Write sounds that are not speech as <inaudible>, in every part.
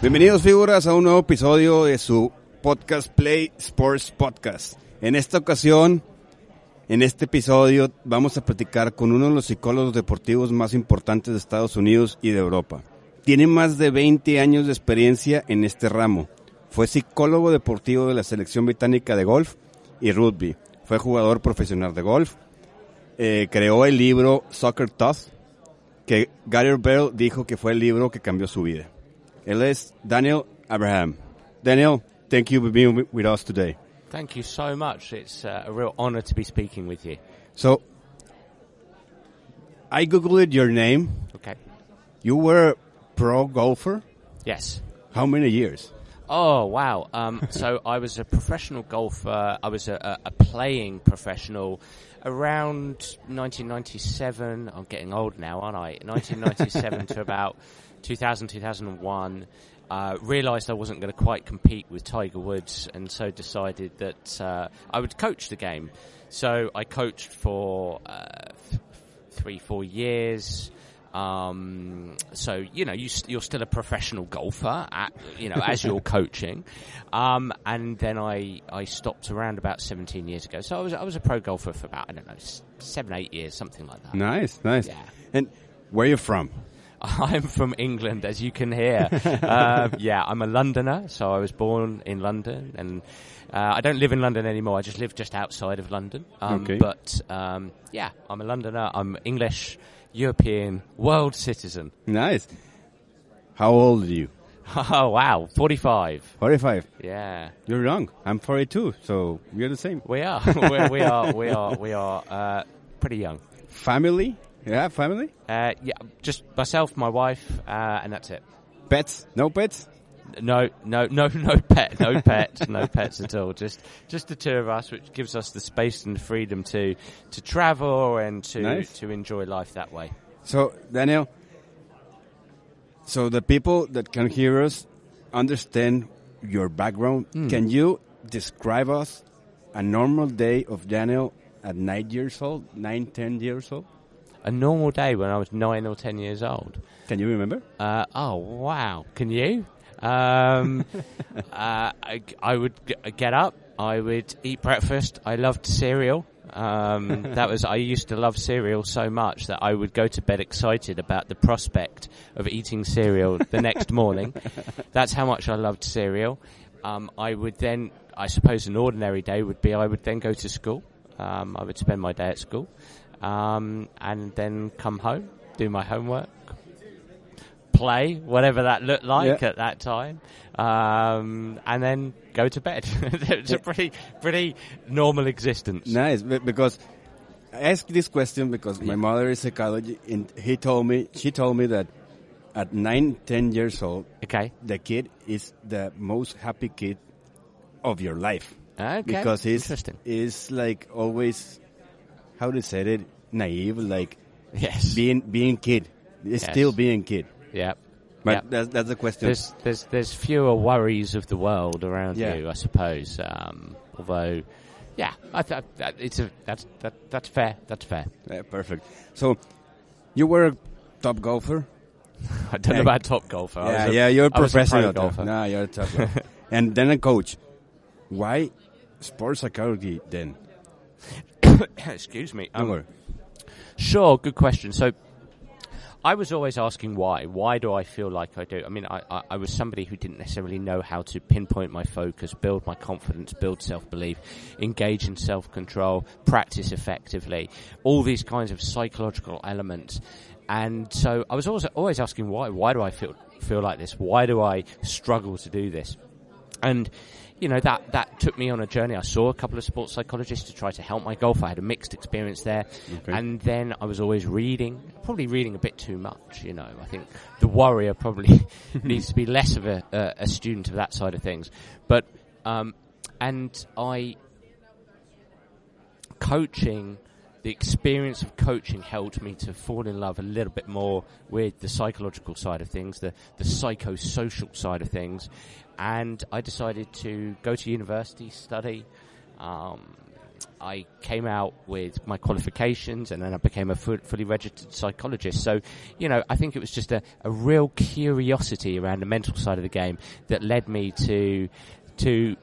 Bienvenidos figuras a un nuevo episodio de su podcast Play Sports Podcast. En esta ocasión, en este episodio, vamos a platicar con uno de los psicólogos deportivos más importantes de Estados Unidos y de Europa. Tiene más de 20 años de experiencia en este ramo. Fue psicólogo deportivo de la selección británica de golf y rugby. Fue jugador profesional de golf. Eh, creó el libro Soccer Tough, que Gary Bell dijo que fue el libro que cambió su vida. Es Daniel Abraham. Daniel, thank you for being with us today. Thank you so much. It's uh, a real honor to be speaking with you. So, I googled your name. Okay. You were a pro golfer. Yes. How many years? Oh wow! Um, <laughs> so I was a professional golfer. I was a, a, a playing professional around 1997. I'm getting old now, aren't I? <laughs> 1997 to about 2000, 2001. Uh, realised I wasn't going to quite compete with Tiger Woods, and so decided that uh, I would coach the game. So I coached for uh, th- three, four years. Um, so you know you, you're still a professional golfer, at, you know, as you're <laughs> coaching. Um, and then I I stopped around about 17 years ago. So I was I was a pro golfer for about I don't know seven eight years, something like that. Nice, nice. Yeah. And where are you from? <laughs> I'm from England, as you can hear. uh, <laughs> yeah, I'm a Londoner, so I was born in London, and uh, I don't live in London anymore. I just live just outside of London. Um, Okay. But um, yeah, I'm a Londoner. I'm English, European, world citizen. Nice. How old are you? <laughs> Oh wow, 45. 45. Yeah, You're young. I'm 42, so we're the same. we are. We are. We are. We are uh, pretty young. Family? Yeah, family? Uh, yeah, just myself, my wife, uh, and that's it. Pets? No pets? No, no, no, no pet, no <laughs> pets, no pets at all. Just, just the two of us, which gives us the space and the freedom to, to travel and to, Nice. to enjoy life that way. So, Daniel, so the people that can hear us understand your background. Can you describe us a normal day of Daniel at nine years old, nine, ten years old? A normal day when I was nine or ten years old. Can you remember? Uh, oh wow! Can you? Um, <laughs> uh, I, I would g- get up. I would eat breakfast. I loved cereal. Um, <laughs> that was I used to love cereal so much that I would go to bed excited about the prospect of eating cereal the next morning. <laughs> That's how much I loved cereal. Um, I would then, I suppose, an ordinary day would be I would then go to school. Um, I would spend my day at school, um, and then come home, do my homework, play, whatever that looked like Yeah. at that time, um, and then go to bed. <laughs> it's a pretty, pretty normal existence. Nice, be- because I asked this question because my mother is psychology, and he told me, she told me that at nine, ten years old, Okay. the kid is the most happy kid of your life. Okay. Because he's Interesting. is like always, how to say it, naive, like Yes. being being kid, it's Yes. still being kid. yeah. But Yeah. that's that's the question. There's there's there's fewer worries of the world around Yeah. you, I suppose. Um, although, yeah, I th- that, it's a that's that that's fair. That's fair. Yeah, perfect. So, you were a top golfer. <laughs> I don't know about top golfer. Yeah, a- yeah, you're a I was a pro professional golfer. No, you're a top <laughs> golfer. and then a coach. Why sports psychology then? <coughs> Excuse me. Um, worry. Sure, good question. So, I was always asking why. Why do I feel like I do? I mean, I, I, I was somebody who didn't necessarily know how to pinpoint my focus, build my confidence, build self belief, engage in self control, practice effectively, all these kinds of psychological elements. And so I was always always asking why. Why do I feel feel like this? Why do I struggle to do this? And you know that that took me on a journey. I saw a couple of sports psychologists to try to help my golf. I had a mixed experience there, Okay. and then I was always reading, probably reading a bit too much. You know, I think the warrior probably <laughs> needs to be less of a, a, a student of that side of things. But um, and I coaching. The experience of coaching helped me to fall in love a little bit more with the psychological side of things, the, the psychosocial side of things, and I decided to go to university, study, um, I came out with my qualifications, and then I became a fully registered psychologist. So, you know, I think it was just a, a real curiosity around the mental side of the game that led me to to.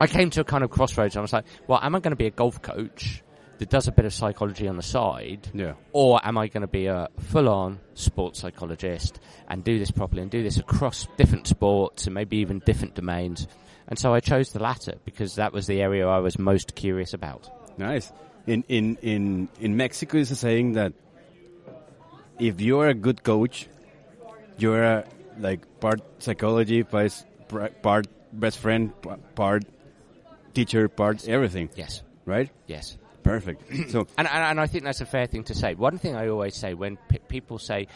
I came to a kind of crossroads. And I was like, well, am I going to be a golf coach? That does a bit of psychology on the side, Yeah. or am I going to be a full-on sports psychologist and do this properly and do this across different sports and maybe even different domains? And so I chose the latter because that was the area I was most curious about. Nice. In in in in Mexico, is a saying that if you are a good coach, you're a, like part psychology, part best friend, part teacher, part everything. Yes, Right. yes. Perfect. <clears throat> so And, and, and I think that's a fair thing to say. One thing I always say when p- people say,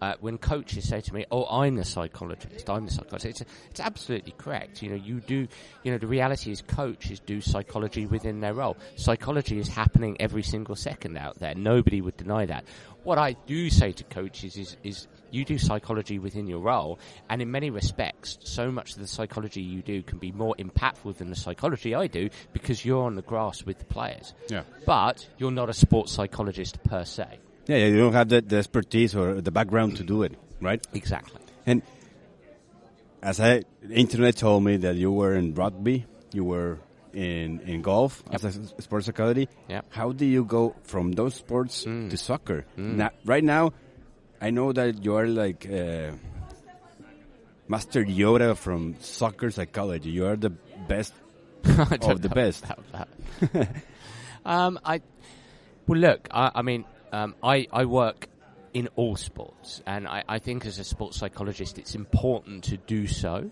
uh, when coaches say to me, "Oh, I'm the psychologist," I'm the psychologist. It's, it's absolutely correct. You know, you do. You know, the reality is coaches do psychology within their role. Psychology is happening every single second out there. Nobody would deny that. What I do say to coaches is, is you do psychology within your role, and in many respects, so much of the psychology you do can be more impactful than the psychology I do because you're on the grass with the players. Yeah. But you're not a sports psychologist per se. yeah, yeah, you don't have the, the expertise or the background to do it, right? Exactly. And as I, the internet told me that you were in rugby, you were in in golf as a sports psychology. Yep. How do you go from those sports Mm. to soccer? Now, right now, I know that you are like uh, Master Yoda from soccer psychology. You are the best <laughs> of the best. <laughs> um, I well, look. I, I mean, um, I I work in all sports, and I, I think as a sports psychologist, it's important to do so.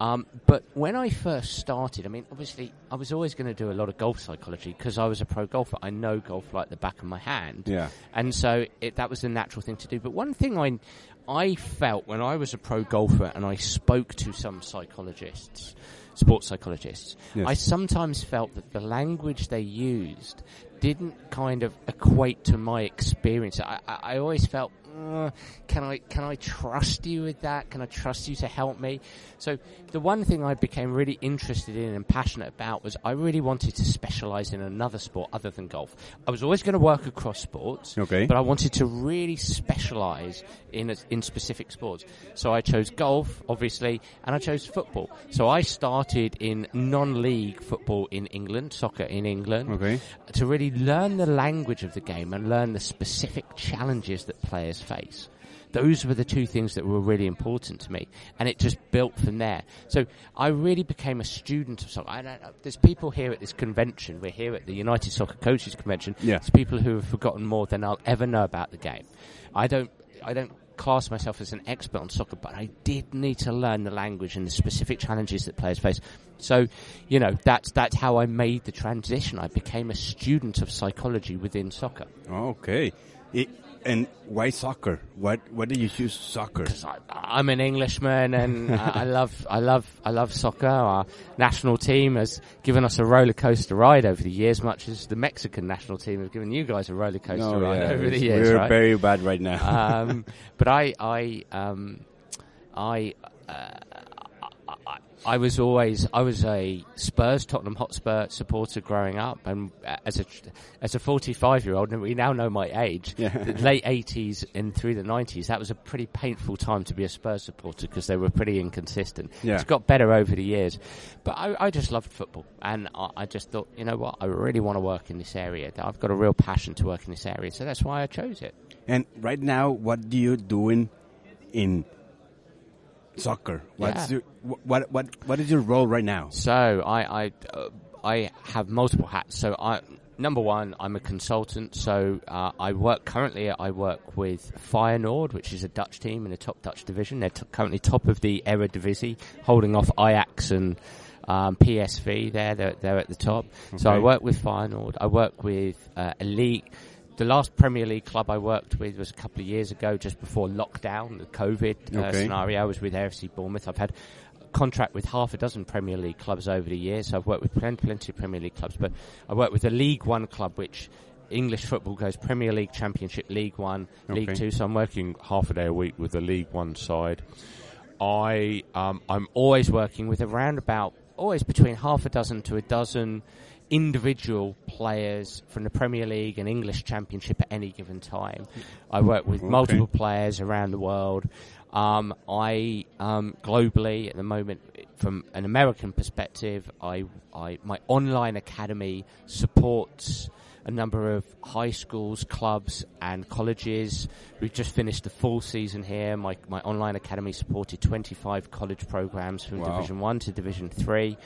Um, but when I first started, I mean, obviously, I was always going to do a lot of golf psychology because I was a pro golfer. I know golf like the back of my hand. Yeah. And so it, that was the natural thing to do. But one thing I, I felt when I was a pro golfer and I spoke to some psychologists, sports psychologists, Yes. I sometimes felt that the language they used didn't kind of equate to my experience. I, I, I always felt, uh, can I can I trust you with that? Can I trust you to help me? So the one thing I became really interested in and passionate about was I really wanted to specialize in another sport other than golf. I was always going to work across sports, Okay. but I wanted to really specialize in a, in specific sports. So I chose golf, obviously, and I chose football. So I started in non-league football in England, soccer in England, Okay. to really learn the language of the game and learn the specific challenges that players face. Those were the two things that were really important to me, and it just built from there. So I really became a student of soccer. I don't uh, uh, there's people here at this convention. We're here at the United Soccer Coaches Convention. Yeah. There's people who have forgotten more than I'll ever know about the game. I don't. I don't class myself as an expert on soccer, but I did need to learn the language and the specific challenges that players face. So, you know, that's that's how I made the transition. I became a student of psychology within soccer. Okay. It, and why soccer? What Why did you choose soccer? I, I'm an Englishman, and I, I <laughs> love, I love, I love soccer. Our national team has given us a roller coaster ride over the years, much as the Mexican national team have given you guys a roller coaster No, ride yeah, over the years. we're right? very bad right now. um, but I, I, um, I, uh, I, was always, I was a Spurs, Tottenham Hotspur supporter growing up, and as a as a 45 year old, and we now know my age, Yeah. the late 80s and through the 90s, that was a pretty painful time to be a Spurs supporter because they were pretty inconsistent. Yeah. It's got better over the years, but I, I just loved football, and I, I just thought, you know what, I really want to work in this area. I've got a real passion to work in this area, so that's why I chose it. And right now, what do you doing in soccer? What's Yeah. your, what what what is your role right now? So I I, uh, I have multiple hats. So I number one, I'm a consultant. So uh, I work currently. I work with Feyenoord, which is a Dutch team in the top Dutch division. They're t- currently top of the Eredivisie, holding off Ajax and. Um, PSV, there, they're, they're at the top. So I work with Feyenoord. I work with uh, a league. The last Premier League club I worked with was a couple of years ago, just before lockdown, the COVID uh, Okay. scenario. I was with AFC Bournemouth. I've had contract with half a dozen Premier League clubs over the years. So I've worked with plenty, plenty of Premier League clubs, but I work with a League One club, which English football goes Premier League, Championship, League One, League Two. So I'm working half a day a week with the League One side. I um, I'm always working with around about always between half a dozen to a dozen individual players from the Premier League and English Championship at any given time. I work with multiple players around the world. Um, I um, globally at the moment, from an American perspective, I, I my online academy supports a number of high schools, clubs, and colleges. We've just finished the full season here. My my online academy supported 25 college programs from Wow. Division One to Division Three,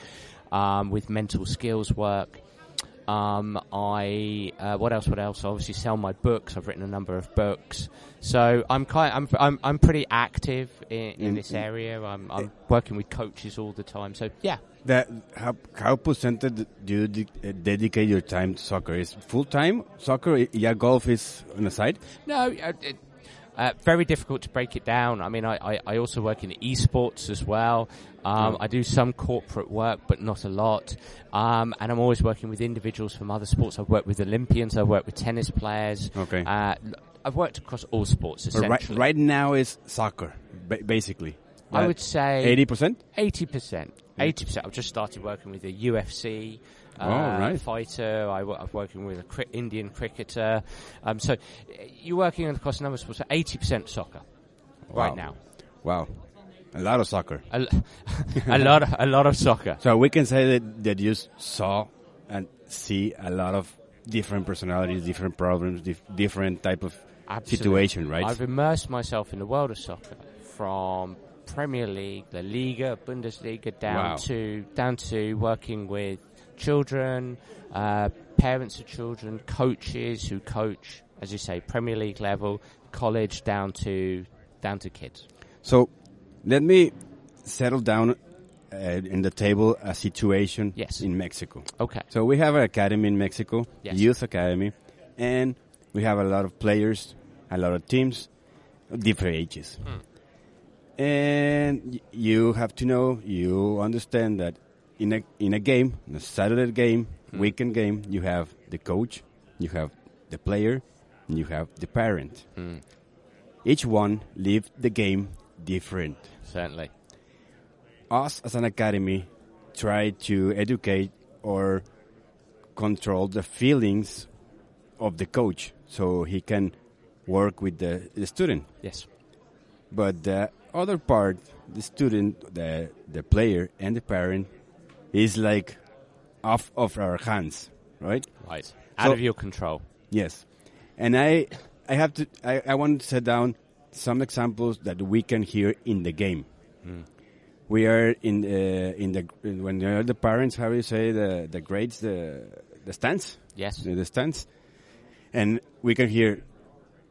um, with mental skills work. Um, I uh, what else? What else? I obviously sell my books. I've written a number of books, so I'm kind. I'm I'm, I'm pretty active in, in In- this area. I'm I'm working with coaches all the time. So yeah, That how how percentage do you de- uh, dedicate your time to soccer? Is full time soccer? Yeah, golf is on the side. No, it, uh, very difficult to break it down. I mean, I, I, I also work in esports as well. Um, I do some corporate work, but not a lot. Um, and I'm always working with individuals from other sports. I've worked with Olympians. I've worked with tennis players. Okay. Uh, I've worked across all sports But right, essentially. right now is soccer, ba- basically. I would say eighty percent. Eighty percent. Eighty percent. I've just started working with the UFC uh, Oh, right. fighter. I, am working with a cri- Indian cricketer. Um, so you're working across a number of sports. Eighty percent soccer right now. Wow, a lot of soccer. A, l- <laughs> a lot, of, a lot of soccer. So we can say that that you saw and see a lot of different personalities, different problems, dif- different type of Absolutely. situation, right? I've immersed myself in the world of soccer from Premier League, the Liga, Bundesliga, down Wow. to down to working with children, uh, parents of children, coaches who coach, as you say, Premier League level, college down to down to kids. So let me settle down uh, in the table a situation Yes. in Mexico. Okay. So we have an academy in Mexico, Yes. youth academy, and we have a lot of players, a lot of teams, different ages. And you have to know, you understand that in a in a game, in a Saturday game, hmm. weekend game, you have the coach, you have the player, and you have the parent. Hmm. Each one live the game different Certainly. us as an academy try to educate or control the feelings of the coach so he can work with the, the student. Yes. But the other part, the student, the, the player, and the parent is like off of our hands, right? Right. Out So- of your control. Yes. And I, I have to, I, I want to set down some examples that we can hear in the game. Hmm. We are in the, in the, when you're the parents, how you say the, the grades, the, the stands? Yes. The, stands. And we can hear,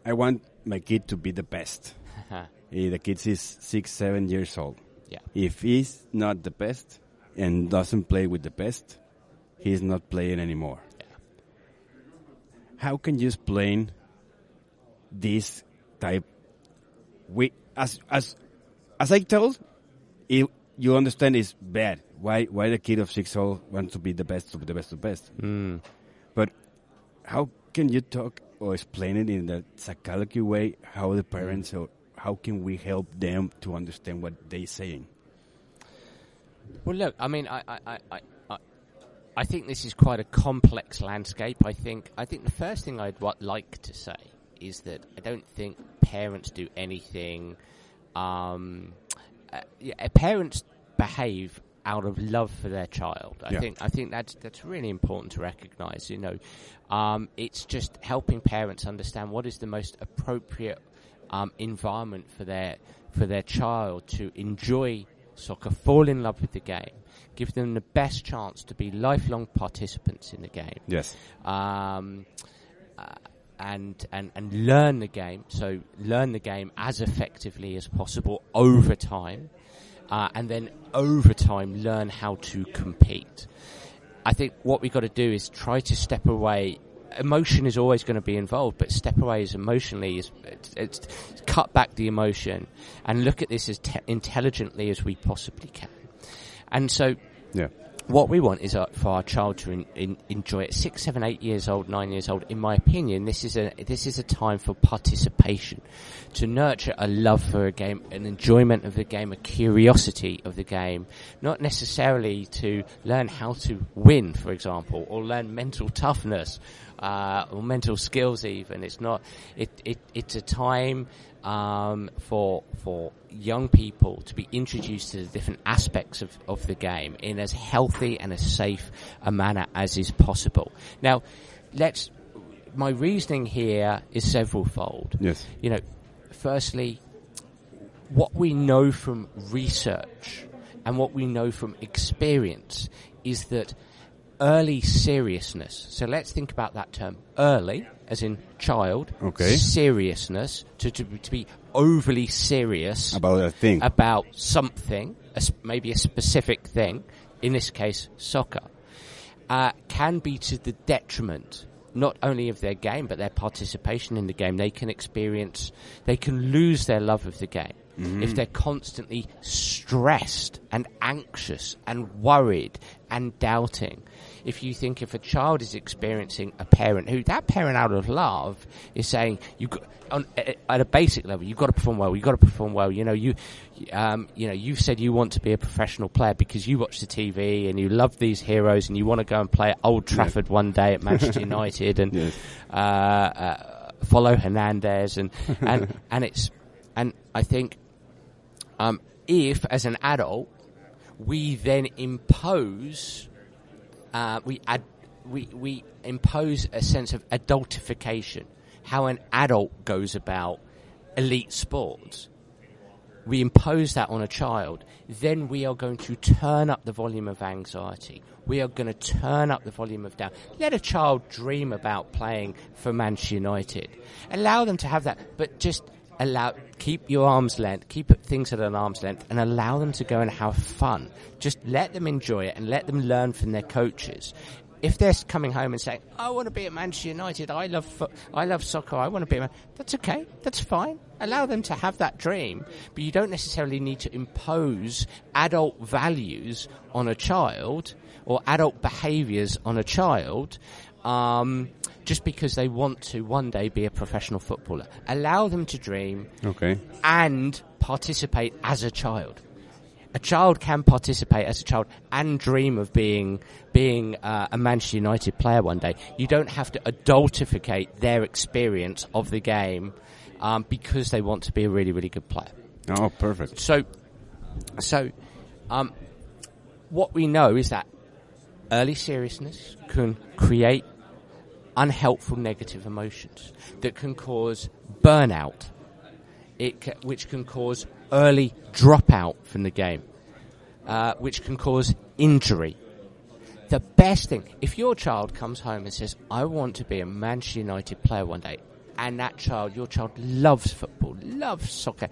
I want my kid to be the best. <laughs> The kid is six, seven years old. yeah. If he's not the best and doesn't play with the best, he's not playing anymore. How can you explain this type? We as as as I told, it, you understand it's bad. Why why the kid of six old wants to be the best of the best of the best? Mm. But how can you talk or explain it in that psychology way? How the parents or how can we help them to understand what they're saying? Well, look, I mean, I, I, I, I- I, think this is quite a complex landscape. I think, I think the first thing I'd wa- like to say is that I don't think parents do anything. Um, uh, yeah, parents behave out of love for their child. I Yeah. think, I think that's that's really important to recognise. You know, um, it's just helping parents understand what is the most appropriate um, environment for their for their child to enjoy soccer, fall in love with the game, give them the best chance to be lifelong participants in the game, Yes. um, uh, and and and learn the game. So learn the game as effectively as possible over time, uh, and then over time learn how to compete. I think what we've got to do is try to step away. Emotion is always going to be involved, but step away as emotionally is it's, it's cut back the emotion and look at this as te- intelligently as we possibly can. And so, Yeah. What we want is uh, for our child to in, in, enjoy it. Six, seven, eight years old, nine years old. In my opinion, this is a this is a time for participation, to nurture a love for a game, an enjoyment of the game, a curiosity of the game, not necessarily to learn how to win, for example, or learn mental toughness uh, or mental skills. Even it's not. It, it it's a time um, for for young people to be introduced to the different aspects of, of the game in as healthy and as safe a manner as is possible. Now, let's. My reasoning here is severalfold. Yes. You know, firstly, what we know from research and what we know from experience is that early seriousness. So let's think about that term. Early, as in child. Okay. Seriousness, to, to, to be overly serious About a thing. about something, a maybe a specific thing, in this case, soccer, uh, can be to the detriment not only of their game but their participation in the game. They can experience, they can lose their love of the game if they're constantly stressed and anxious and worried and doubting. If you think if a child is experiencing a parent who that parent out of love is saying you on at a basic level you've got to perform well you've got to perform well you know you um, you know you've said you want to be a professional player because you watch the TV and you love these heroes and you want to go and play at Old Trafford one day at Manchester <laughs> United and Yes. uh, uh, follow Hernandez and and <laughs> and it's and I think um, if as an adult we then impose uh, we ad- we we impose a sense of adultification how an adult goes about elite sports we impose that on a child, then we are going to turn up the volume of anxiety. We are going to turn up the volume of doubt. Let a child dream about playing for Manchester United. Allow them to have that, but just allow, keep your arm's length, keep things at an arm's length, and allow them to go and have fun. Just let them enjoy it and let them learn from their coaches. If they're coming home and saying, "I want to be at Manchester United. I love, fo- I love soccer. I want to be," a Man-" that's okay. That's fine. Allow them to have that dream, but you don't necessarily need to impose adult values on a child or adult behaviours on a child. Um, just because they want to one day be a professional footballer. Allow them to dream Okay. and participate as a child. A child can participate as a child and dream of being being uh, a Manchester United player one day. You don't have to adultificate their experience of the game um, because they want to be a really really good player. Oh, perfect. So, so um, what we know is that early seriousness can create unhelpful negative emotions that can cause burnout, it ca- which can cause early dropout from the game, uh, which can cause injury. The best thing, if your child comes home and says, I want to be a Manchester United player one day, and that child, your child loves football, loves soccer,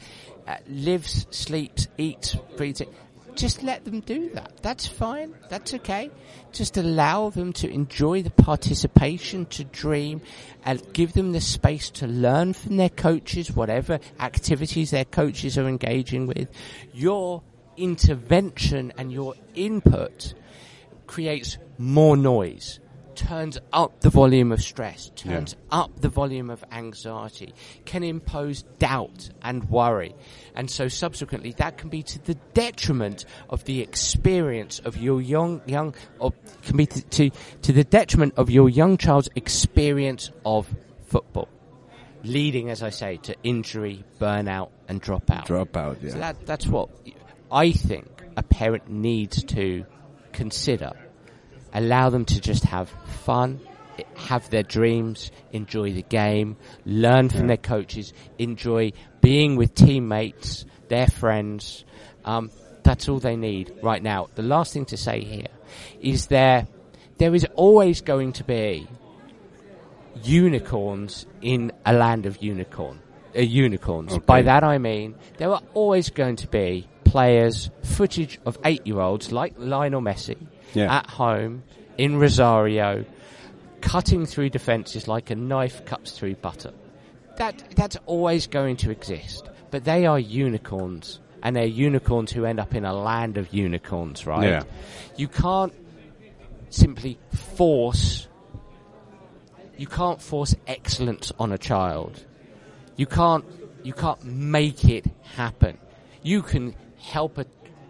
uh, lives, sleeps, eats, breathes it, just let them do that. That's fine. That's okay. Just allow them to enjoy the participation, to dream, and give them the space to learn from their coaches, whatever activities their coaches are engaging with. Your intervention and your input creates more noise, turns up the volume of stress, turns up the volume of anxiety, can impose doubt and worry. And so subsequently that can be to the detriment of the experience of your young, young, or can be to, to, to the detriment of your young child's experience of football. Leading, as I say, to injury, burnout and dropout. Dropout, yeah. So that, that's what I think a parent needs to consider. Allow them to just have fun, have their dreams, enjoy the game, learn from their coaches, enjoy being with teammates, their friends. Um, that's all they need right now. The last thing to say here is there, there is always going to be unicorns in a land of unicorn uh, unicorns. Okay. By that I mean there are always going to be players, footage of eight-year-olds like Lionel Messi Yeah. at home in Rosario, cutting through defences like a knife cuts through butter. That that's always going to exist, but they are unicorns, and they're unicorns who end up in a land of unicorns, right? Yeah. You can't simply force. You can't force excellence on a child. You can't. You can't make it happen. You can help a,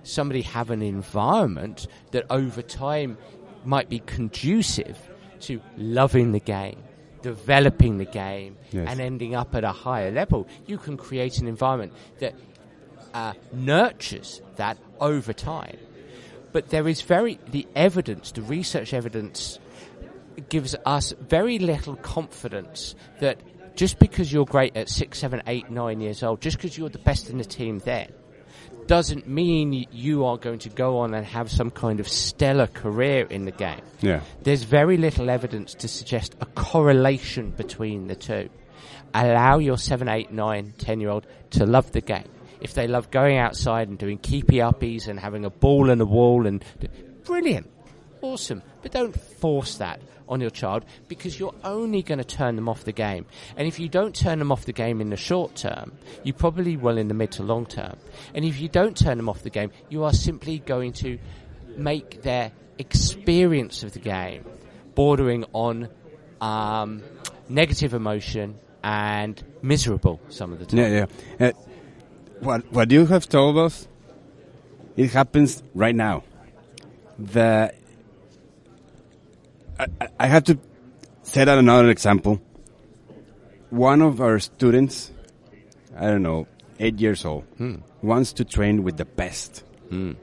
somebody have an environment that over time might be conducive to loving the game, developing the game, Yes. and ending up at a higher level. You can create an environment that uh, nurtures that over time. But there is very, the evidence, the research evidence gives us very little confidence that just because you're great at six, seven, eight, nine years old, just because you're the best in the team then, doesn't mean you are going to go on and have some kind of stellar career in the game. Yeah. There's very little evidence to suggest a correlation between the two. Allow your 7, 8, 9, 10 year old to love the game. If they love going outside and doing keepy uppies and having a ball and a wall and brilliant, awesome. But don't force that on your child because you're only going to turn them off the game. And if you don't turn them off the game in the short term, you probably will in the mid to long term. And if you don't turn them off the game, you are simply going to make their experience of the game bordering on um, negative emotion and miserable some of the time. Yeah, yeah. Uh, what what you have told us, it happens right now. The I, have to set out another example. One of our students, I don't know, eight years old, hmm. wants to train with the best, hmm.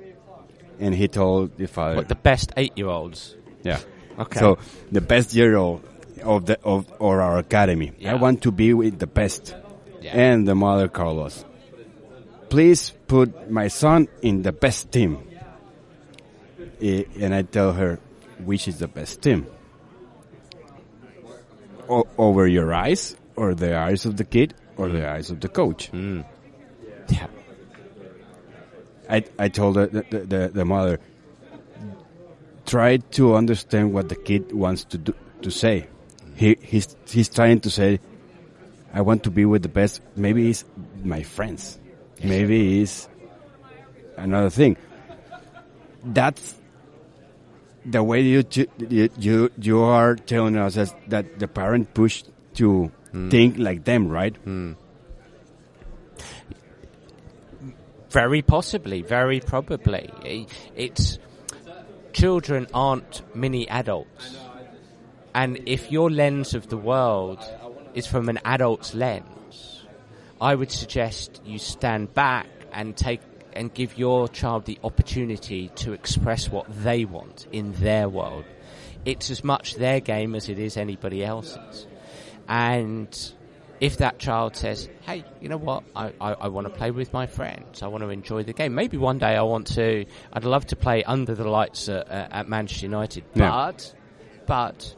and he told the father, What the best eight year olds? yeah. Okay. So the best year old of the of or our academy. Yeah. I want to be with the best. Yeah. And the mother Carlos. Please put my son in the best team. And I tell her which is the best team. O- over your eyes or the eyes of the kid or the eyes of the coach. Hmm. Yeah. I, I told the, the, the, the mother, try to understand what the kid wants to do, to say. He, he's, he's trying to say, I want to be with the best. Maybe it's my friends. Maybe it's another thing. That's the way you, ch- you, you, you are telling us is that the parent pushed to hmm. think like them, right? Hmm. Very possibly, very probably. It's children aren't mini adults, and if your lens of the world is from an adult's lens, I would suggest you stand back and take and give your child the opportunity to express what they want in their world. It's as much their game as it is anybody else's. And if that child says, hey, you know what, I, I, I want to play with my friends, I want to enjoy the game. Maybe one day I want to, I'd love to play under the lights at, uh, at Manchester United, Yeah. but, but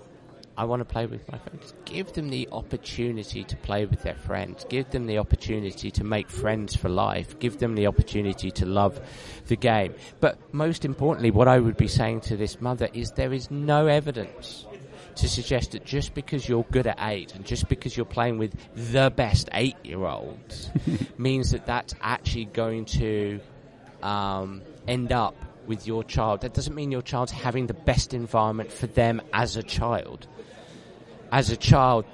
I want to play with my friends. Give them the opportunity to play with their friends. Give them the opportunity to make friends for life. Give them the opportunity to love the game. But most importantly, what I would be saying to this mother is there is no evidence to suggest that just because you're good at eight and just because you're playing with the best eight year olds <laughs> means that that's actually going to um, end up with your child. That doesn't mean your child's having the best environment for them as a child. As a child,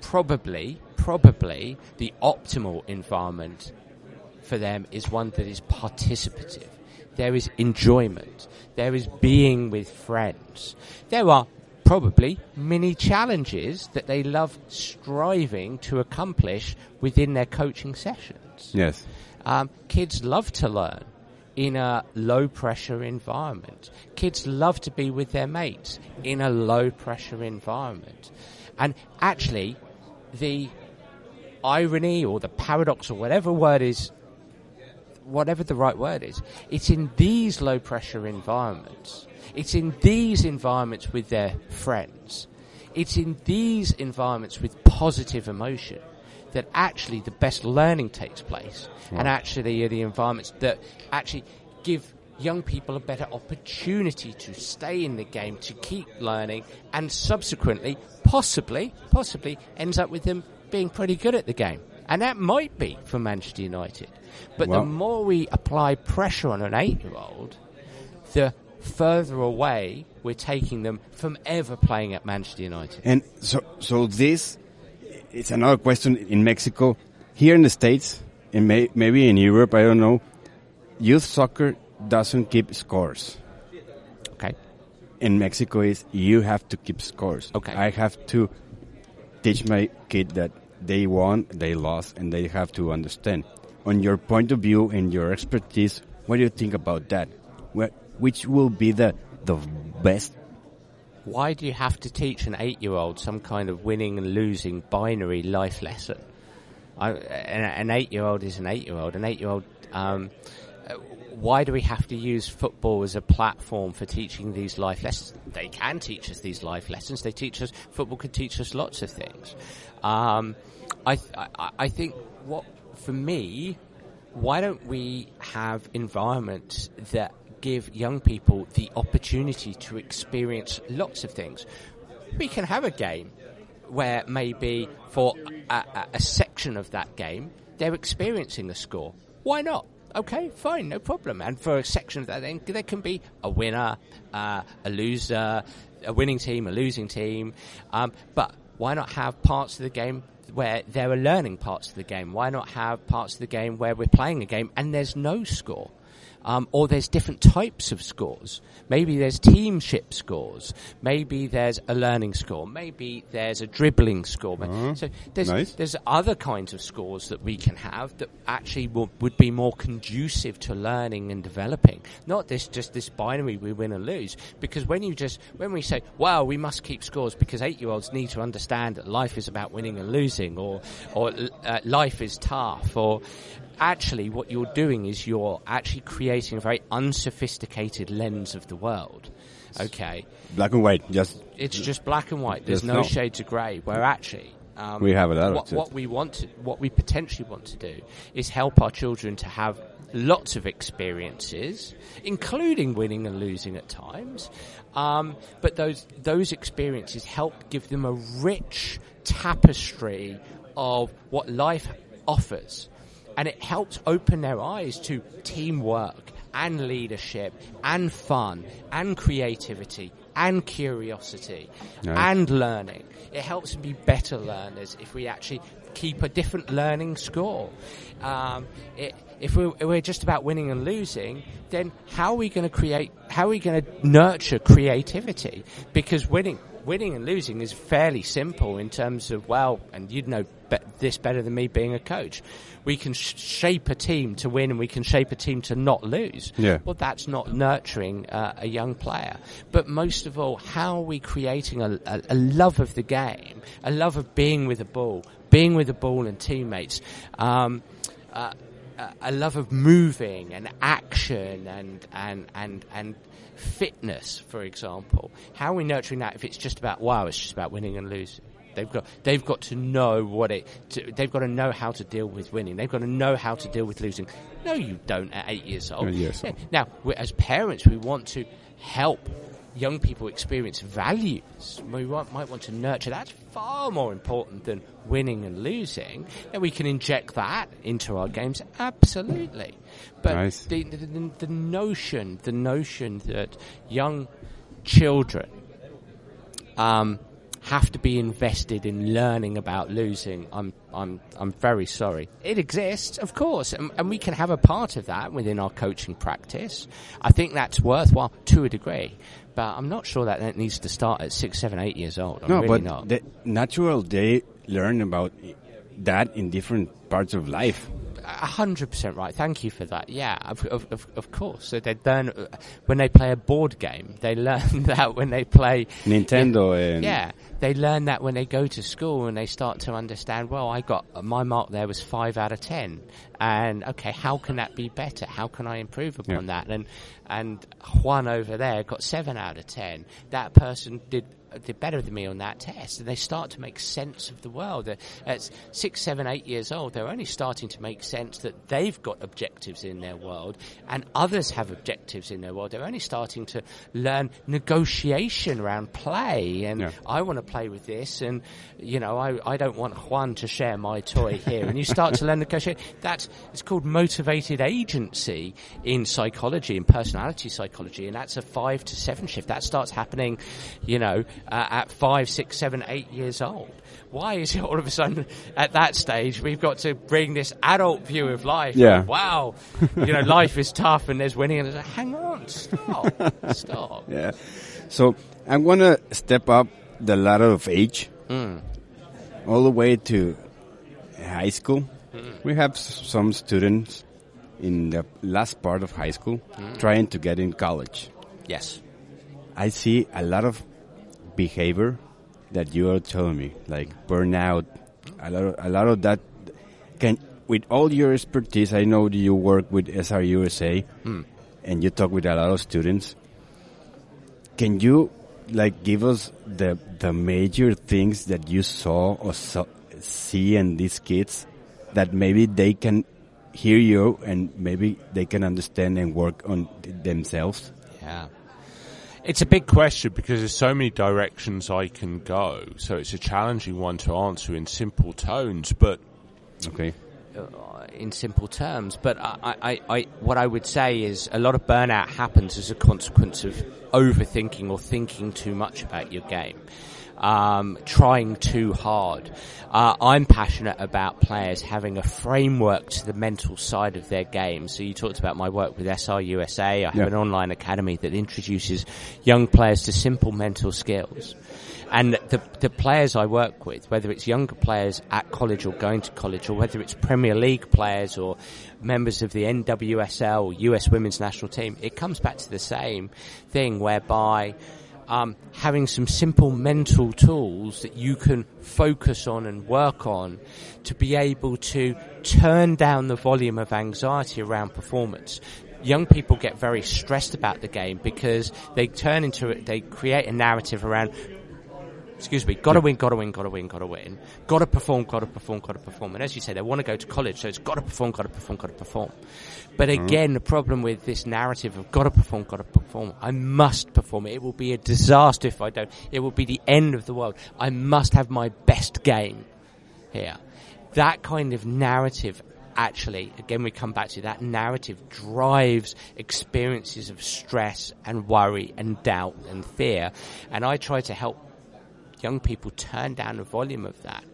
probably, probably the optimal environment for them is one that is participative. There is enjoyment. There is being with friends. There are probably many challenges that they love striving to accomplish within their coaching sessions. Yes. Um, kids love to learn in a low pressure environment. Kids love to be with their mates in a low pressure environment. And actually, the irony or the paradox or whatever word is, whatever the right word is, it's in these low pressure environments. It's in these environments with their friends. It's in these environments with positive emotion that actually the best learning takes place and actually are the environments that actually give young people a better opportunity to stay in the game, to keep learning, and subsequently, possibly, possibly ends up with them being pretty good at the game. And that might be for Manchester United. But Well- the more we apply pressure on an eight-year-old, the further away we're taking them from ever playing at Manchester United. And so, so this it's another question in Mexico. Here in the States, and may, maybe in Europe, I don't know, youth soccer doesn't keep scores. Okay. In Mexico is you have to keep scores. Okay. I have to teach my kid that they won, they lost, and they have to understand. On your point of view and your expertise, what do you think about that? Wh- Which will be the the best? Why do you have to teach an eight-year-old some kind of winning and losing binary life lesson? I, an, an eight-year-old is an eight-year-old. An eight-year-old. Um, uh, why do we have to use football as a platform for teaching these life lessons? They can teach us these life lessons. They teach us. Football can teach us lots of things. Um, I, I, I think what for me, why don't we have environments that give young people the opportunity to experience lots of things? We can have a game where maybe for a, a, section of that game they're experiencing a score. Why not? Okay, fine, no problem. And for a section of that, then there can be a winner, uh, a loser, a winning team, a losing team. Um, but why not have parts of the game where there are learning parts of the game? Why not have parts of the game where we're playing a game and there's no score? Um, or there's different types of scores. Maybe there's teamship scores. Maybe there's a learning score. Maybe there's a dribbling score. Uh-huh. So there's Nice. there's other kinds of scores that we can have that actually will, would be more conducive to learning and developing. Not this just this binary we win and lose. Because when you just when we say, "Wow, we must keep scores," because eight year olds need to understand that life is about winning and losing, or or uh, life is tough, or actually what you're doing is you're actually creating a very unsophisticated lens of the world. Okay, Black and white, just it's just black and white. There's no no- shades of grey. Where actually, um, We have a lot what, what we want, to, what we potentially want to do, is help our children to have lots of experiences, including winning and losing at times. Um, but those those experiences help give them a rich tapestry of what life offers and it helps open their eyes to teamwork and leadership and fun and creativity and curiosity and learning. It helps them be better learners if we actually keep a different learning score. Um, it, if we're, if we're just about winning and losing, then how are we going to create? How are we going to nurture creativity? Because winning, winning and losing is fairly simple in terms of well, and you'd know be- this better than me being a coach. We can sh- shape a team to win, and we can shape a team to not lose. Yeah. Well, that's not nurturing uh, a young player. But most of all, how are we creating a, a, a love of the game, a love of being with the ball, being with the ball and teammates? Um, uh, a- a love of moving and action and and and and fitness, for example. How are we nurturing that if it's just about wow, it's just about winning and losing? They've got they've got to know what it. To, they've got to know how to deal with winning. They've got to know how to deal with losing. No, you don't at eight years old. Eight years old. Now, as parents, we want to help young people experience values. We want, might want to nurture. That's far more important than winning and losing. And we can inject that into our games, absolutely. But Nice. the, the, the, the notion, the notion that young children um, have to be invested in learning about losing. I'm, I'm, I'm very sorry. It exists, of course, and, and we can have a part of that within our coaching practice. I think that's worthwhile to a degree, but I'm not sure that that needs to start at six, seven, eight years old. I'm no, really but not. the natural they learn about that in different parts of life. A hundred percent right. Thank you for that. Yeah, of, of, of, of course. So they learn uh, when they play a board game. They <laughs> learn that when they play Nintendo and Yeah, they learn that when they go to school and they start to understand. Well, I got my mark there was five out of ten, and okay, how can that be better? How can I improve upon that? And and Juan over there got seven out of ten. That person did they're better than me on that test, and they start to make sense of the world. Uh, at six, seven, eight years old, they're only starting to make sense that they've got objectives in their world, and others have objectives in their world. They're only starting to learn negotiation around play, and Yeah. I want to play with this, and you know, I, I don't want Juan to share my toy here. And you start to learn negotiate. That's it's called motivated agency in psychology, in personality psychology, and that's a five to seven shift. That starts happening, you know, uh, at five, six, seven, eight years old. Why is it all of a sudden at that stage we've got to bring this adult view of life? Yeah. Wow, you know, life is tough and there's winning, and there's like, hang on, stop, <laughs> stop. Yeah. So I'm gonna step up the ladder of age, hmm. all the way to high school. Hmm. We have s- some students in the last part of high school hmm. trying to get in college. Yes. I see a lot of behavior that you are telling me, like burnout, a lot of, a lot of that. Can with all your expertise, I know that you work with SRUSA hmm. and you talk with a lot of students. Can you like give us the the major things that you saw or saw, see in these kids that maybe they can hear you and maybe they can understand and work on th- themselves? Yeah. It's a big question because there's so many directions I can go. So it's a challenging one to answer in simple tones, but Okay. uh, in simple terms. But I, I, I, what I would say is a lot of burnout happens as a consequence of overthinking or thinking too much about your game. Um, trying too hard. Uh, I'm passionate about players having a framework to the mental side of their game. So you talked about my work with SRUSA. I have Yeah. an online academy that introduces young players to simple mental skills. And the, the players I work with, whether it's younger players at college or going to college, or whether it's Premier League players or members of the NWSL US Women's National Team, it comes back to the same thing whereby um, having some simple mental tools that you can focus on and work on to be able to turn down the volume of anxiety around performance. Young people get very stressed about the game because they turn into it, they create a narrative around excuse me, gotta win, gotta win, gotta win, gotta win, gotta perform, gotta perform, gotta perform. And as you say, they want to go to college, so it's gotta perform, gotta perform, gotta perform. But mm-hmm. again, the problem with this narrative of gotta perform, gotta perform, I must perform. It will be a disaster if I don't. It will be the end of the world. I must have my best game here. That kind of narrative actually, again, we come back to that narrative drives experiences of stress and worry and doubt and fear. And I try to help young people turn down the volume of that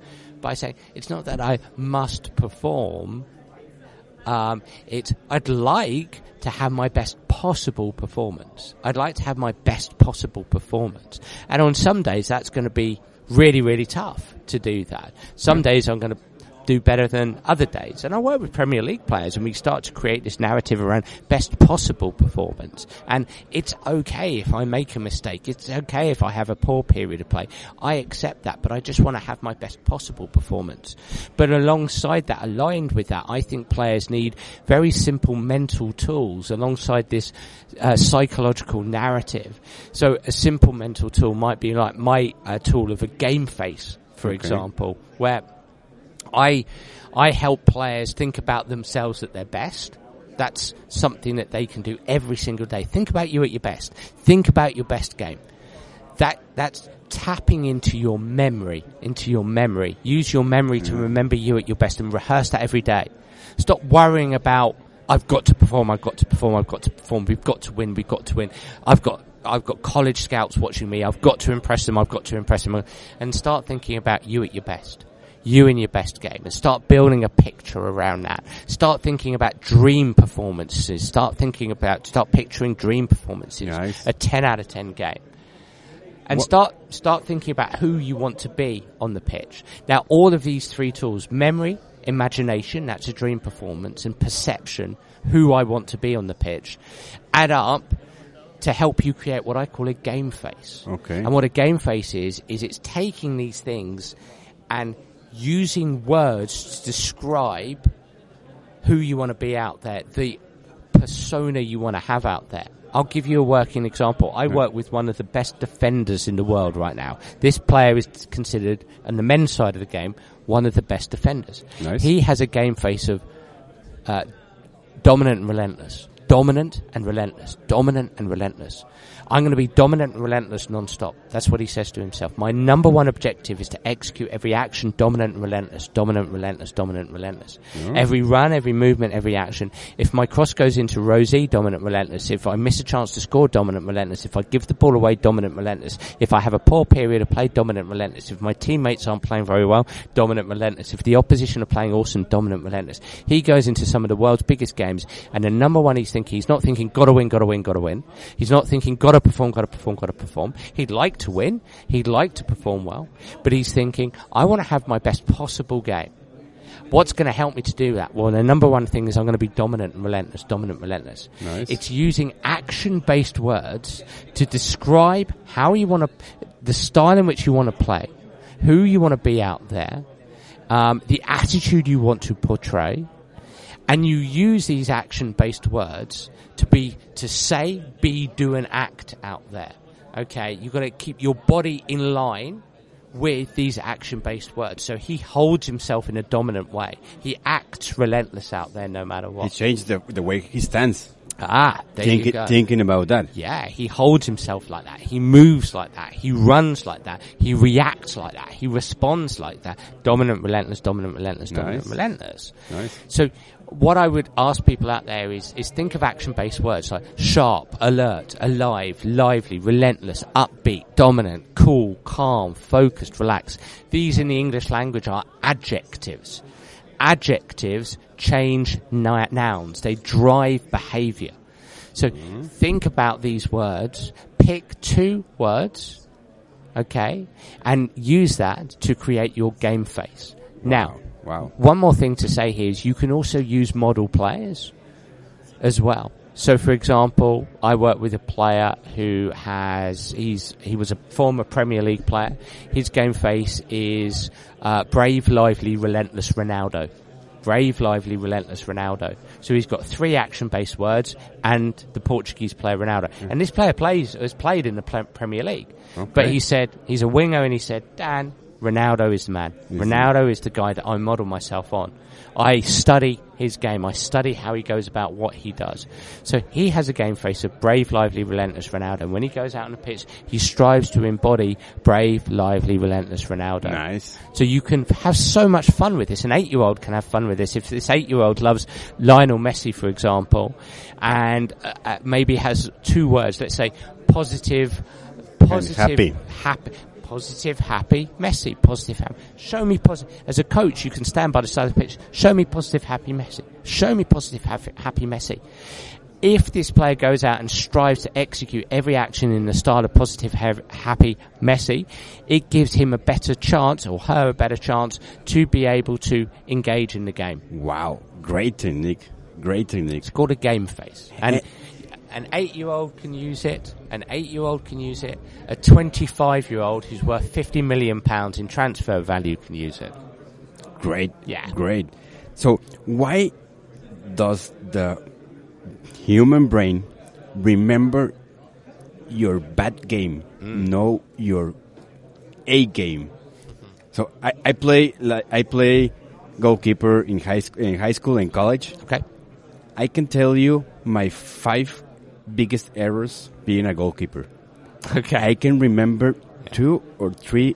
by saying it's not that I must perform. Um, it's I'd like to have my best possible performance. I'd like to have my best possible performance, and on some days that's going to be really, really tough to do that. Some days I'm going to do better than other days. And I work with Premier League players and we start to create this narrative around best possible performance. And it's okay if I make a mistake. It's okay if I have a poor period of play. I accept that, but I just want to have my best possible performance. But alongside that, aligned with that, I think players need very simple mental tools alongside this uh, psychological narrative. So a simple mental tool might be like my uh, tool of a game face, for Okay. example, where I I help players think about themselves at their best. That's something that they can do every single day. Think about you at your best. Think about your best game. That that's tapping into your memory, into your memory. Use your memory to mm. remember you at your best and rehearse that every day. Stop worrying about I've got to perform, I've got to perform, I've got to perform, we've got to win, we've got to win. I've got I've got college scouts watching me, I've got to impress them, I've got to impress them and start thinking about you at your best you in your best game and start building a picture around that. Start thinking about dream performances. Start thinking about, start picturing dream performances. Nice. A 10 out of 10 game. And What- start, start thinking about who you want to be on the pitch. Now, all of these three tools, memory, imagination, that's a dream performance, and perception, who I want to be on the pitch, add up to help you create what I call a game face. Okay. And what a game face is, is it's taking these things and using words to describe who you want to be out there, the persona you want to have out there. I'll give you a working example. I work with one of the best defenders in the world right now. This player is considered, on the men's side of the game, one of the best defenders. Nice. He has a game face of uh, dominant and relentless, dominant and relentless, dominant and relentless. I'm going to be dominant and relentless non-stop. That's what he says to himself. My number one objective is to execute every action dominant and relentless, dominant, relentless, dominant, relentless. Every run, every movement, every action. If my cross goes into row Z, dominant, relentless. If I miss a chance to score, dominant, relentless. If I give the ball away, dominant, relentless. If I have a poor period of play, dominant, relentless. If my teammates aren't playing very well, dominant, relentless. If the opposition are playing awesome, dominant, relentless. He goes into some of the world's biggest games, and the number one he's thinking, he's not thinking, gotta win, gotta win, gotta win. He's not thinking, gotta perform, gotta perform, gotta perform. He'd like to win. He'd like to perform well. But he's thinking, I want to have my best possible game. What's going to help me to do that? Well, the number one thing is I'm going to be dominant and relentless, dominant, relentless. Nice. It's using action-based words to describe how you want to, the style in which you want to play, who you want to be out there, um, the attitude you want to portray, and you use these action-based words to be to say, be, do, and act out there. Okay, you've got to keep your body in line with these action-based words. So he holds himself in a dominant way. He acts relentless out there, no matter He what. changed the, the way he stands. Ah, there you Thinking, go. thinking about that. Yeah, he holds himself like that. He moves like that. He runs like that. He reacts like that. He responds like that. Dominant, relentless, dominant, relentless, dominant, Nice. relentless. Nice. So what I would ask people out there is, is think of action-based words like sharp, alert, alive, lively, relentless, upbeat, dominant, cool, calm, focused, relaxed. These in the English language are adjectives. Adjectives change ni- nouns. They drive behavior. So mm-hmm. think about these words. Pick two words, okay, and use that to create your game face. Now, Wow. one more thing to say here is you can also use model players as well. So, for example, I work with a player who has he's he was a former Premier League player. His game face is uh, brave, lively, relentless Ronaldo. Brave, lively, relentless Ronaldo. So he's got three action-based words and the Portuguese player Ronaldo. And this player plays has played in the Pre- Premier League. But he said he's a winger, and he said, Dan, Ronaldo is the man. Ronaldo is the guy that I model myself on. I study his game. I study how he goes about what he does. So he has a game face of brave, lively, relentless Ronaldo. And when he goes out on the pitch, he strives to embody brave, lively, relentless Ronaldo. Nice. So you can have so much fun with this. An eight-year-old can have fun with this. If this eight-year-old loves Lionel Messi, for example, and uh, uh, maybe has two words, let's say positive, positive, happy. happy, positive, happy, Messi, positive, happy. Show me positive. As a coach, you can stand by the side of the pitch. Show me positive, happy Messi. Show me positive, happy, happy Messi. If this player goes out and strives to execute every action in the style of positive, ha- happy Messi, it gives him a better chance, or her a better chance, to be able to engage in the game. Wow. Great technique. Great technique. It's called a game face. And eh, an eight year old can use it, an eight year old can use it, a 25 year old who's worth 50 million pounds in transfer value can use it. Great. Yeah. Great. So why does the human brain remember your bad game, mm. know your A game? So I, I play like I play goalkeeper in high in high school and college. Okay? I can tell you my five biggest errors being a goalkeeper. Okay. I can remember two or three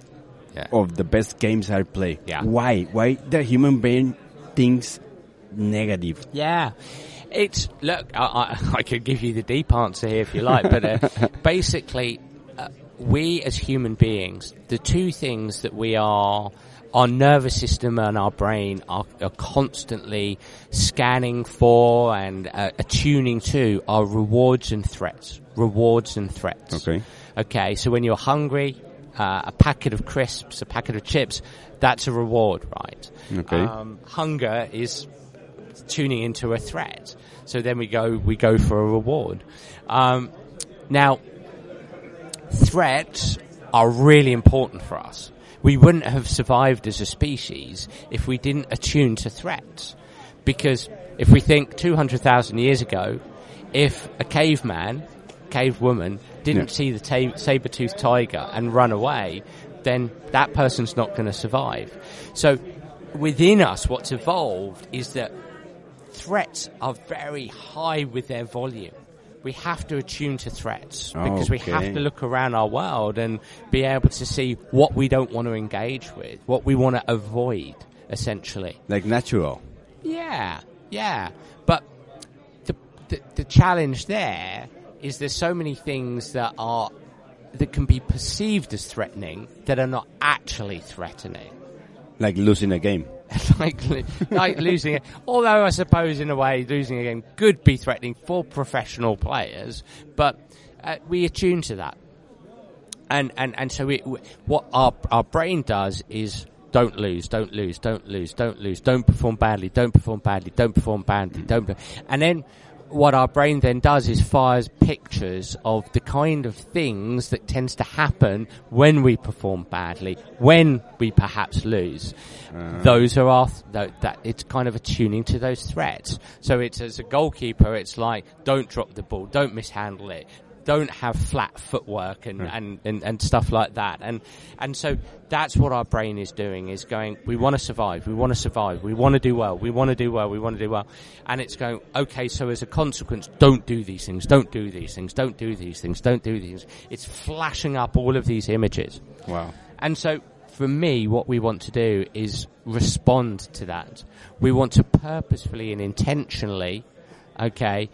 Yeah. of the best games I play. Yeah. Why? Why the human brain thinks negative? Yeah. It's, look, I, I, <laughs> I could give you the deep answer here if you like, but uh, <laughs> basically, uh, we as human beings, the two things that we are, our nervous system and our brain are, are constantly scanning for and uh, attuning to our rewards and threats. Rewards and threats. Okay. Okay, so when you're hungry, uh, a packet of crisps, a packet of chips, that's a reward, right? Okay. Um, hunger is tuning into a threat. So then we go we go for a reward. Um, now, threats are really important for us. We wouldn't have survived as a species if we didn't attune to threats. Because if we think 200,000 years ago, if a caveman black-caved woman didn't Yeah. see the ta- saber-toothed tiger and run away, then that person's not going to survive. So within us, what's evolved is that threats are very high with their volume. We have to attune to threats because we have to look around our world and be able to see what we don't want to engage with, what we want to avoid, essentially. Like natural. Yeah, yeah. But the, the the challenge there is there's so many things that are that can be perceived as threatening that are not actually threatening. Like losing a game. <laughs> like like losing it. Although I suppose in a way losing a game could be threatening for professional players, but uh, we attune to that. And and and so what our our brain does is don't lose, don't lose, don't lose, don't lose, don't perform badly, don't perform badly, don't perform badly, don't. And then what our brain then does is fires pictures of the kind of things that tends to happen when we perform badly, when we perhaps lose. Uh. Those are our, th- that, that, it's kind of attuning to those threats. So it's as a goalkeeper, it's like, don't drop the ball, don't mishandle it, don't have flat footwork and, hmm. and, and, and stuff like that. And, and so that's what our brain is doing is going, we want to survive, we want to survive, we want to do well, we want to do well, we want to do well. And it's going, okay, so as a consequence, don't do these things, don't do these things, don't do these things, don't do these things. It's flashing up all of these images. Wow. And so for me, what we want to do is respond to that. We want to purposefully and intentionally, okay,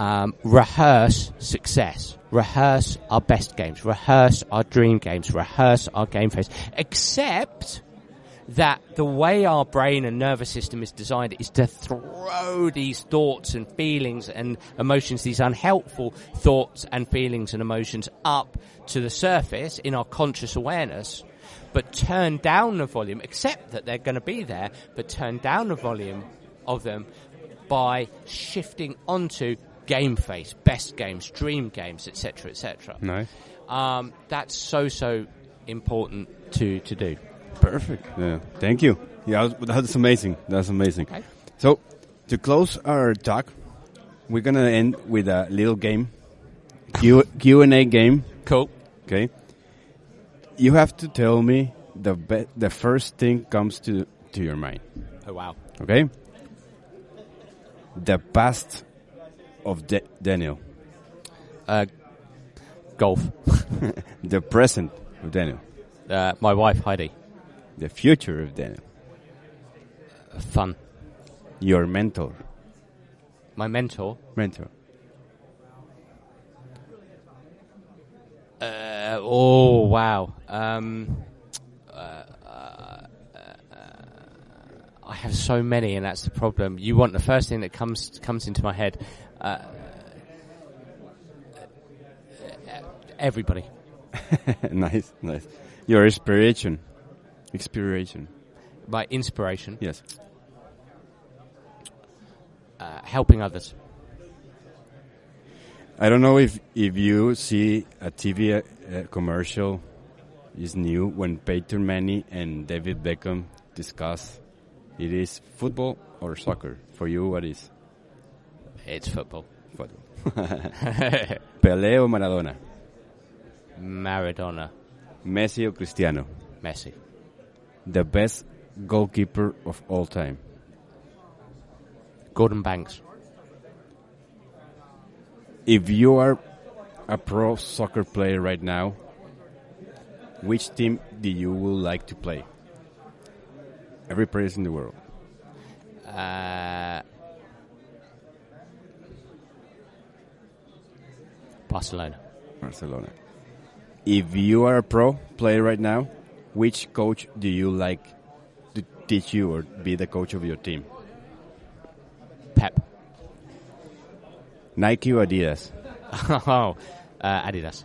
um, rehearse success, rehearse our best games, rehearse our dream games, rehearse our game face, except that the way our brain and nervous system is designed is to throw these thoughts and feelings and emotions, these unhelpful thoughts and feelings and emotions up to the surface in our conscious awareness, but turn down the volume, accept that they're going to be there, but turn down the volume of them by shifting onto game face, best games, dream games, etc., etc. No, Um, that's so so important to to do. Perfect. Yeah. Thank you. Yeah, that's amazing. That's amazing. Okay. So, to close our talk, we're gonna end with a little game, Q Q and A game. Cool. Okay. You have to tell me the be- the first thing comes to to your mind. Oh wow. Okay. The past of Da- Daniel, Uh, golf. <laughs> the present of Daniel, Uh, my wife Heidi. the future of Daniel, Fun. your mentor, My mentor. mentor. Uh, oh wow. Um, uh, uh, I have so many, and that's the problem. You want the first thing that comes comes into my head. Uh, everybody. <laughs> nice, nice. Your inspiration, inspiration. My inspiration. Yes. Uh, helping others. I don't know if if you see a TV uh, commercial is new when Peyton Manning and David Beckham discuss it is football or soccer. For you, what is It's football. football? <laughs> <laughs> Pelé o Maradona? Maradona. Messi o Cristiano? Messi. The best goalkeeper of all time? Gordon Banks. If you are a pro soccer player right now, which team do you would like to play? Every player in the world. Uh, Barcelona. Barcelona. If you are a pro player right now, which coach do you like to teach you or be the coach of your team? Pep. Nike or Adidas? <laughs> oh, uh, Adidas.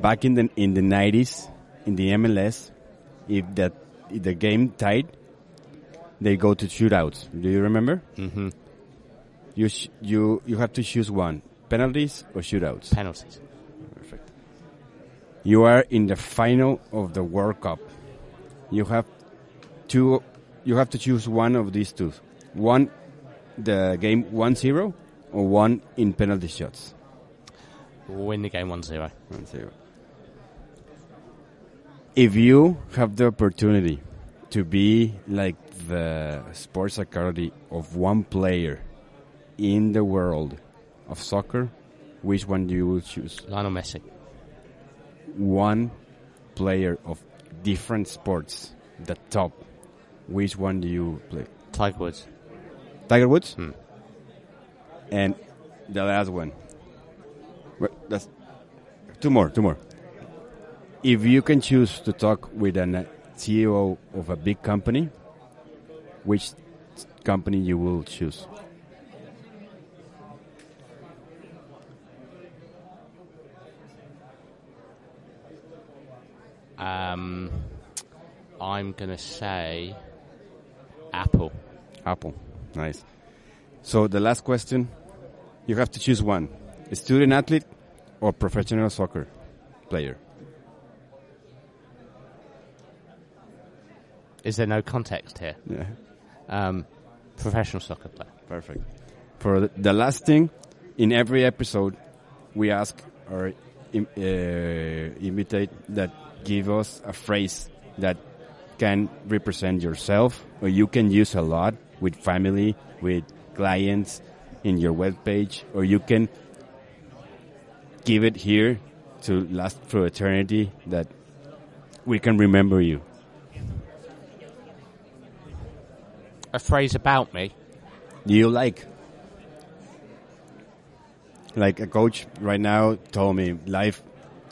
Back in the in the nineties, in the MLS, if that if the game tied, they go to shootouts. Do you remember? Mm-hmm. You sh- you you have to choose one: penalties or shootouts. Penalties. Perfect. You are in the final of the World Cup. You have two. You have to choose one of these two. One, the game 1-0 or one in penalty shots. Win the game 1-0. One zero. If you have the opportunity to be like the sports psychology of one player in the world of soccer, which one do you will choose? Lionel Messi. One player of different sports, the top. Which one do you play? Tiger Woods. Tiger Woods? Hmm. And the last one. Well, that's two more, two more. If you can choose to talk with a CEO of a big company, which company you will choose? Um, I'm going to say Apple. Apple. Nice. So the last question, you have to choose one: student athlete or professional soccer player. Is there no context here? Yeah. Um, professional soccer player. Perfect. For the- last thing, in every episode, we ask or im- uh, invitate that give us a phrase that can represent yourself or you can use a lot with family, with clients in your web page, or you can give it here to last for eternity that we can remember you. A phrase about me. You like? Like a coach right now told me, life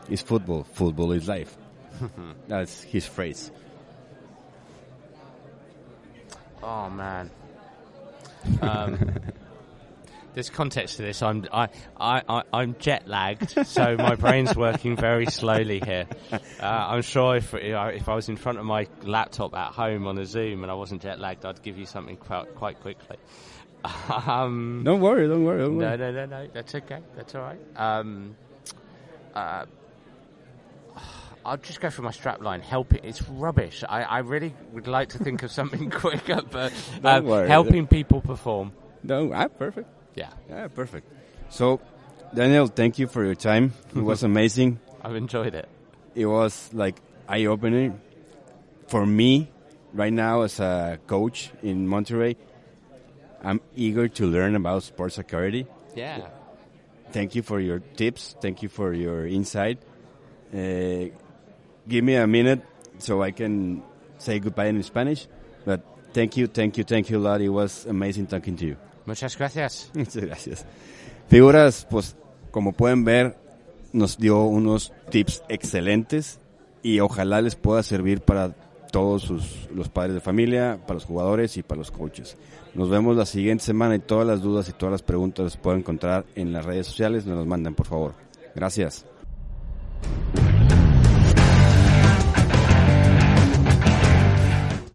is football, football is life. <laughs> That's his phrase. Oh man. <laughs> Um, there's context to this. I'm I, I, I I'm jet lagged, so my brain's working very slowly here. Uh, I'm sure if if I was in front of my laptop at home on a Zoom and I wasn't jet lagged, I'd give you something quite, quite quickly. <laughs> Um, Don't worry, don't worry, don't no, no, no, no. That's okay. That's all right. Um, uh, I'll just go for my strap line. Helping. It's rubbish. I, I really would like to think of something <laughs> quicker, but um, helping people perform. No, ah, perfect. Yeah, Yeah, perfect. So, Daniel, thank you for your time. It was <laughs> amazing. I've enjoyed it. It was like eye opening for me right now as a coach in Monterey. I'm eager to learn about sports security. Yeah. Thank you for your tips. Thank you for your insight. Uh, give me a minute so I can say goodbye in Spanish. But thank you, thank you, thank you a lot. It was amazing talking to you. Muchas gracias. <laughs> Muchas gracias. Figuras, pues como pueden ver, nos dio unos tips excelentes y ojalá les pueda servir para todos sus, los padres de familia, para los jugadores y para los coaches. Nos vemos la siguiente semana y todas las dudas y todas las preguntas las pueden encontrar en las redes sociales. Nos las mandan, por favor. Gracias.